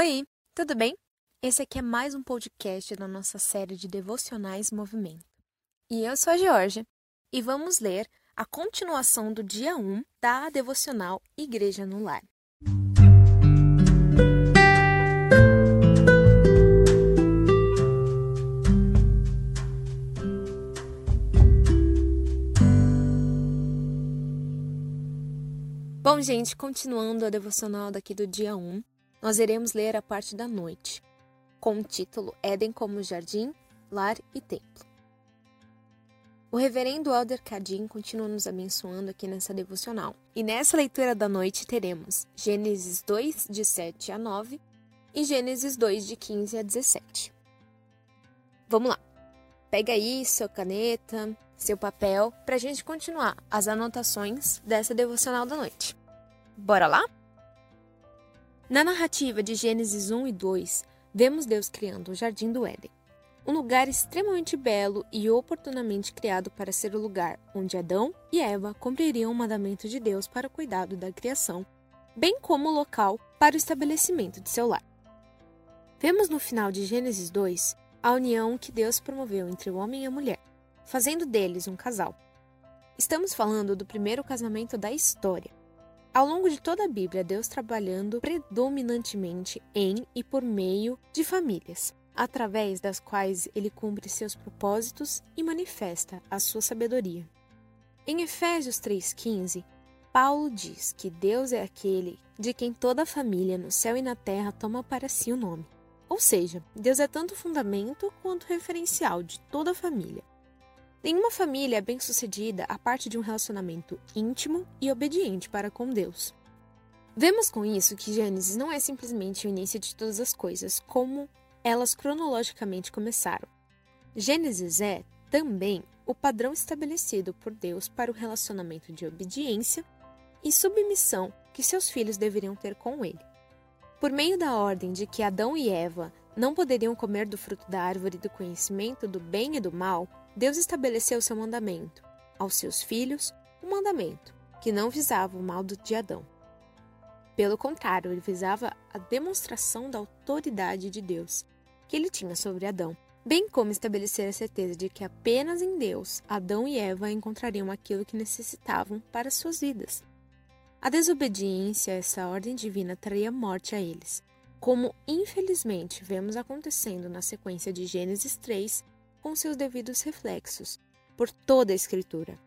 Oi, tudo bem? Esse aqui é mais um podcast da nossa série de devocionais Movimento. E eu sou a Georgia e vamos ler a continuação do dia 1 da devocional Igreja no Lar. Bom, gente, continuando a devocional daqui do dia 1, nós iremos ler a parte da noite, com o título Éden como Jardim, Lar e Templo. O reverendo Elder Cadim continua nos abençoando aqui nessa devocional. E nessa leitura da noite teremos Gênesis 2, de 7 a 9 e Gênesis 2, de 15 a 17. Vamos lá. Pega aí sua caneta, seu papel, para a gente continuar as anotações dessa devocional da noite. Bora lá? Na narrativa de Gênesis 1 e 2, vemos Deus criando o Jardim do Éden, um lugar extremamente belo e oportunamente criado para ser o lugar onde Adão e Eva cumpririam o mandamento de Deus para o cuidado da criação, bem como o local para o estabelecimento de seu lar. Vemos no final de Gênesis 2 a união que Deus promoveu entre o homem e a mulher, fazendo deles um casal. Estamos falando do primeiro casamento da história. Ao longo de toda a Bíblia, Deus trabalhando predominantemente em e por meio de famílias, através das quais ele cumpre seus propósitos e manifesta a sua sabedoria. Em Efésios 3,15, Paulo diz que Deus é aquele de quem toda a família no céu e na terra toma para si o nome. Ou seja, Deus é tanto fundamento quanto referencial de toda a família. Nenhuma família é bem-sucedida a parte de um relacionamento íntimo e obediente para com Deus. Vemos com isso que Gênesis não é simplesmente o início de todas as coisas, como elas cronologicamente começaram. Gênesis é, também, o padrão estabelecido por Deus para o relacionamento de obediência e submissão que seus filhos deveriam ter com ele. Por meio da ordem de que Adão e Eva não poderiam comer do fruto da árvore do conhecimento do bem e do mal, Deus estabeleceu seu mandamento aos seus filhos, um mandamento que não visava o mal de Adão. Pelo contrário, ele visava a demonstração da autoridade de Deus que ele tinha sobre Adão, bem como estabelecer a certeza de que apenas em Deus Adão e Eva encontrariam aquilo que necessitavam para suas vidas. A desobediência a essa ordem divina traria morte a eles, como infelizmente vemos acontecendo na sequência de Gênesis 3, com seus devidos reflexos, por toda a Escritura.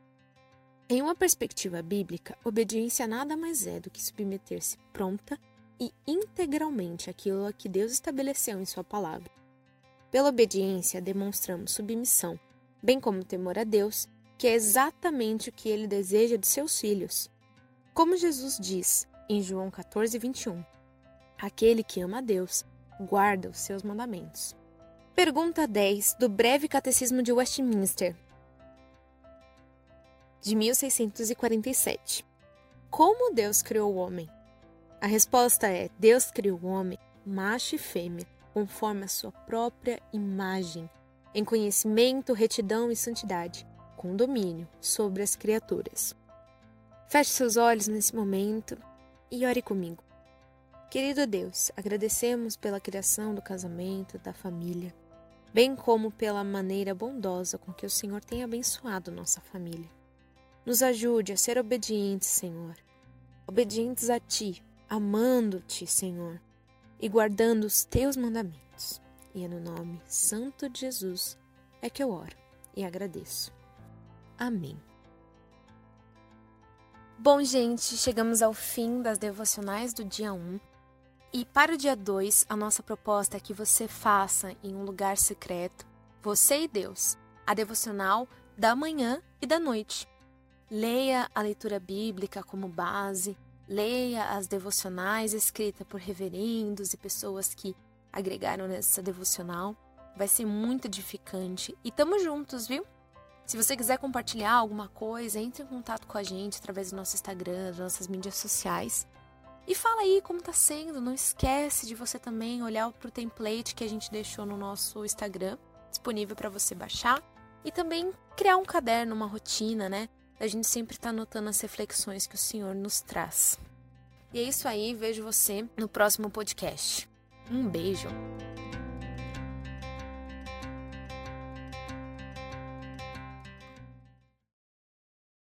Em uma perspectiva bíblica, obediência nada mais é do que submeter-se pronta e integralmente àquilo a que Deus estabeleceu em Sua palavra. Pela obediência, demonstramos submissão, bem como temor a Deus, que é exatamente o que Ele deseja de seus filhos. Como Jesus diz em João 14, 21, aquele que ama a Deus guarda os seus mandamentos. Pergunta 10 do Breve Catecismo de Westminster, de 1647. Como Deus criou o homem? A resposta é: Deus criou o homem, macho e fêmea, conforme a sua própria imagem, em conhecimento, retidão e santidade, com domínio sobre as criaturas. Feche seus olhos nesse momento e ore comigo. Querido Deus, agradecemos pela criação do casamento, da família, bem como pela maneira bondosa com que o Senhor tem abençoado nossa família. Nos ajude a ser obedientes, Senhor, obedientes a Ti, amando-te, Senhor, e guardando os Teus mandamentos. E é no nome santo de Jesus é que eu oro e agradeço. Amém. Bom, gente, chegamos ao fim das devocionais do dia 1. E para o dia 2, a nossa proposta é que você faça em um lugar secreto, você e Deus, a devocional da manhã e da noite. Leia a leitura bíblica como base, leia as devocionais escritas por reverendos e pessoas que agregaram nessa devocional. Vai ser muito edificante. E tamo juntos, viu? Se você quiser compartilhar alguma coisa, entre em contato com a gente através do nosso Instagram, das nossas mídias sociais. E fala aí como tá sendo. Não esquece de você também olhar pro template que a gente deixou no nosso Instagram, disponível para você baixar. E também criar um caderno, uma rotina, né? A gente sempre tá anotando as reflexões que o Senhor nos traz. E é isso aí, vejo você no próximo podcast. Um beijo!